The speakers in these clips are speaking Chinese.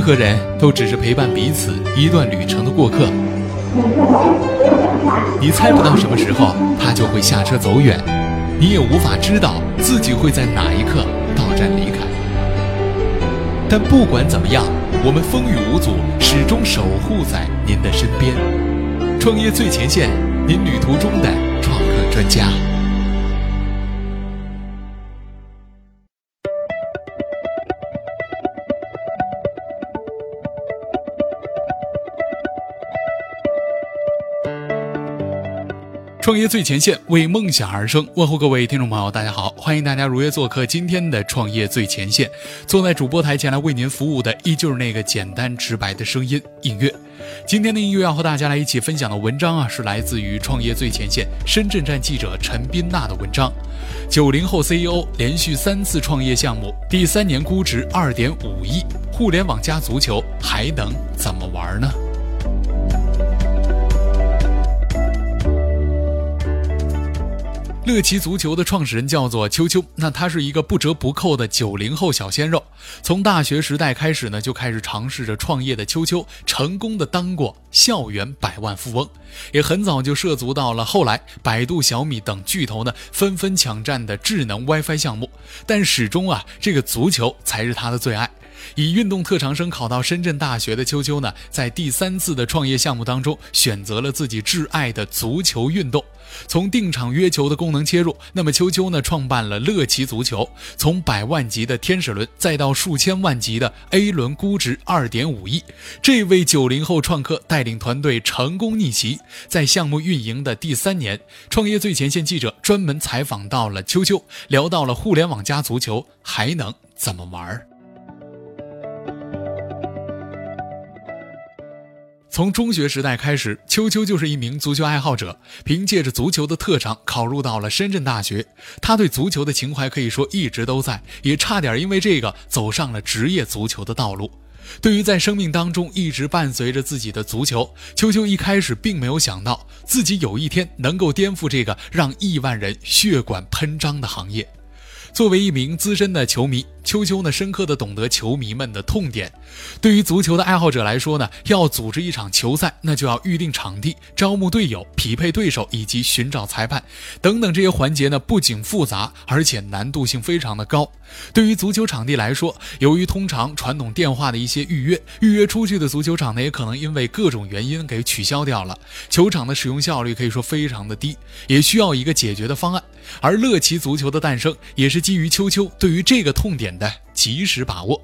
任何人都只是陪伴彼此一段旅程的过客。你猜不到什么时候他就会下车走远，你也无法知道自己会在哪一刻到站离开。但不管怎么样，我们风雨无阻，始终守护在您的身边。创业最前线，您旅途中的创客专家。创业最前线，为梦想而生。问候各位听众朋友，大家好，欢迎大家如约做客今天的创业最前线。坐在主播台前来为您服务的，依旧是那个简单直白的声音——音乐。今天的音乐要和大家来一起分享的文章啊，是来自于创业最前线深圳站记者陈斌娜的文章。九零后 CEO 连续三次创业项目，第三年估值二点五亿，互联网加足球还能怎么玩呢？乐奇足球的创始人叫做秋秋，那他是一个不折不扣的九零后小鲜肉。从大学时代开始呢，就开始尝试着创业的秋秋，成功的当过校园百万富翁，也很早就涉足到了后来百度、小米等巨头呢纷纷抢占的智能 WiFi 项目。但始终啊，这个足球才是他的最爱。以运动特长生考到深圳大学的秋秋呢，在第三次的创业项目当中，选择了自己挚爱的足球运动。从定场约球的功能切入，那么秋秋呢创办了乐奇足球，从百万级的天使轮，再到数千万级的 A 轮，估值二点五亿。这位九零后创客带领团队成功逆袭，在项目运营的第三年，创业最前线记者专门采访到了秋秋，聊到了互联网加足球还能怎么玩儿。从中学时代开始，秋秋就是一名足球爱好者。凭借着足球的特长，考入到了深圳大学。他对足球的情怀可以说一直都在，也差点因为这个走上了职业足球的道路。对于在生命当中一直伴随着自己的足球，秋秋一开始并没有想到自己有一天能够颠覆这个让亿万人血管喷张的行业。作为一名资深的球迷，秋秋呢深刻的懂得球迷们的痛点。对于足球的爱好者来说呢，要组织一场球赛，那就要预定场地、招募队友、匹配对手以及寻找裁判等等这些环节呢，不仅复杂，而且难度性非常的高。对于足球场地来说，由于通常传统电话的一些预约，预约出去的足球场呢，也可能因为各种原因给取消掉了，球场的使用效率可以说非常的低，也需要一个解决的方案。而乐奇足球的诞生，也是基于秋秋对于这个痛点的及时把握。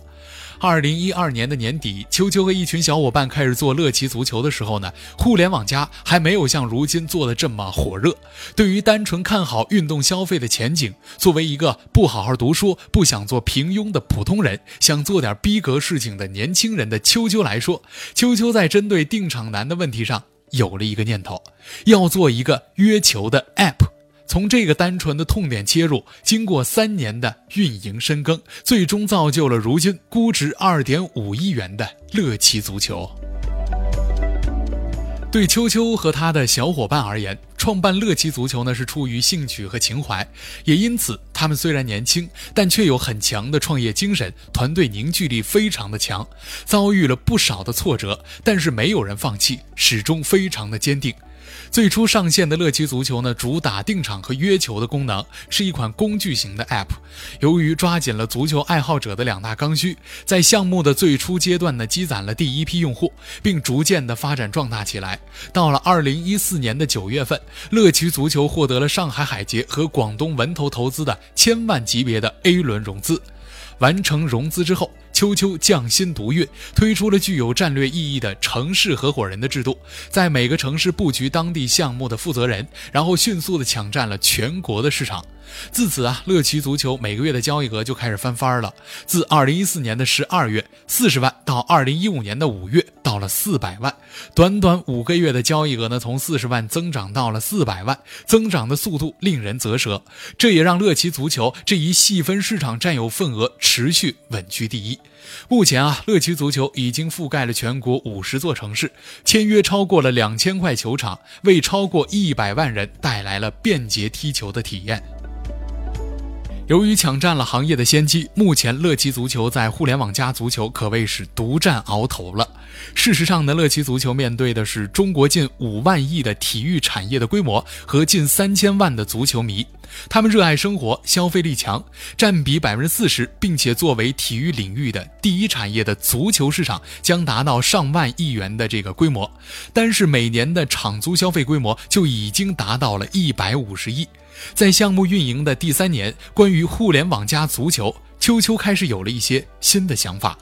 二零一二年的年底，秋秋和一群小伙伴开始做乐奇足球的时候呢，互联网加还没有像如今做的这么火热。对于单纯看好运动消费的前景，作为一个不好好读书、不想做平庸的普通人，想做点逼格事情的年轻人的秋秋来说，秋秋在针对定场难的问题上有了一个念头，要做一个约球的 app。从这个单纯的痛点切入，经过三年的运营深耕，最终造就了如今估值二点五亿元的乐奇足球。对秋秋和他的小伙伴而言，创办乐奇足球呢是出于兴趣和情怀，也因此他们虽然年轻，但却有很强的创业精神，团队凝聚力非常的强，遭遇了不少的挫折，但是没有人放弃，始终非常的坚定。最初上线的乐奇足球呢，主打定场和约球的功能，是一款工具型的 App。由于抓紧了足球爱好者的两大刚需，在项目的最初阶段呢，积攒了第一批用户，并逐渐的发展壮大起来。到了二零一四年的九月份，乐奇足球获得了上海海捷和广东文投投资的千万级别的 A 轮融资。完成融资之后。秋秋匠心独运，推出了具有战略意义的城市合伙人的制度，在每个城市布局当地项目的负责人，然后迅速的抢占了全国的市场。自此啊，乐奇足球每个月的交易额就开始翻番了。自二零一四年的十二月四十万，到二零一五年的五月到了四百万，短短五个月的交易额呢，从四十万增长到了四百万，增长的速度令人啧舌。这也让乐奇足球这一细分市场占有份额持续稳居第一。目前啊，乐奇足球已经覆盖了全国五十座城市，签约超过了两千块球场，为超过一百万人带来了便捷踢球的体验。由于抢占了行业的先机，目前乐奇足球在互联网加足球可谓是独占鳌头了。事实上呢，乐奇足球面对的是中国近五万亿的体育产业的规模和近三千万的足球迷，他们热爱生活，消费力强，占比百分之四十，并且作为体育领域的第一产业的足球市场将达到上万亿元的这个规模，单是每年的场租消费规模就已经达到了一百五十亿。在项目运营的第三年，关于互联网加足球，秋秋开始有了一些新的想法。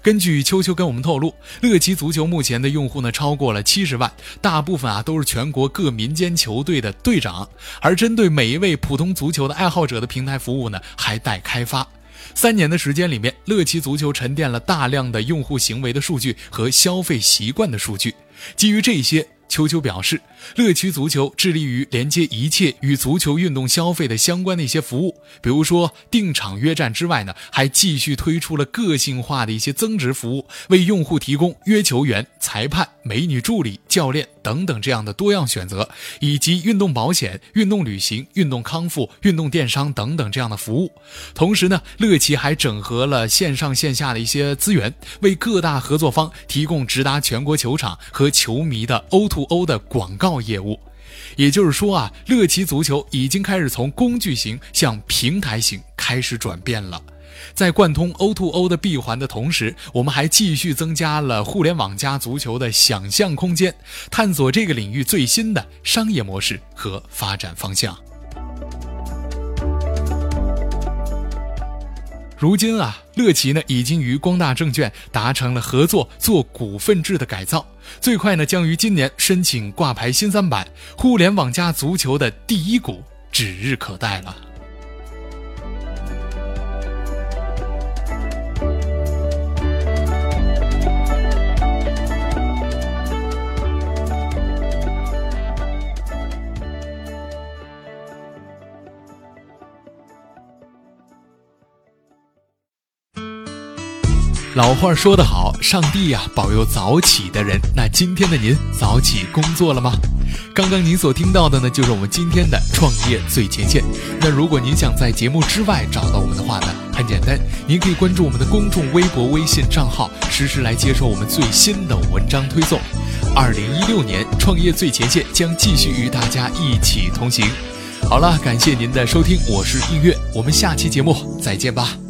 根据秋秋跟我们透露，乐奇足球目前的用户呢超过了七十万，大部分啊都是全国各民间球队的队长。而针对每一位普通足球的爱好者的平台服务呢，还待开发。三年的时间里面，乐奇足球沉淀了大量的用户行为的数据和消费习惯的数据，基于这些。秋秋表示，乐趣足球致力于连接一切与足球运动消费的相关的一些服务，比如说定场约战之外呢，还继续推出了个性化的一些增值服务，为用户提供约球员、裁判、美女助理、教练等等这样的多样选择，以及运动保险、运动旅行、运动康复、运动电商等等这样的服务。同时呢，乐奇还整合了线上线下的一些资源，为各大合作方提供直达全国球场和球迷的 O2O 的广告业务，也就是说啊，乐奇足球已经开始从工具型向平台型开始转变了。在贯通 O2O 的闭环的同时，我们还继续增加了互联网加足球的想象空间，探索这个领域最新的商业模式和发展方向。如今啊，乐奇呢已经与光大证券达成了合作，做股份制的改造，最快呢将于今年申请挂牌新三板，互联网加足球的第一股指日可待了。老话说得好，上帝呀保佑早起的人。那今天的您早起工作了吗？刚刚您所听到的呢，就是我们今天的创业最前线。那如果您想在节目之外找到我们的话呢，很简单，您可以关注我们的公众微博、微信账号，实时来接受我们最新的文章推送。二零一六年，创业最前线将继续与大家一起同行。好了，感谢您的收听，我是映月，我们下期节目再见吧。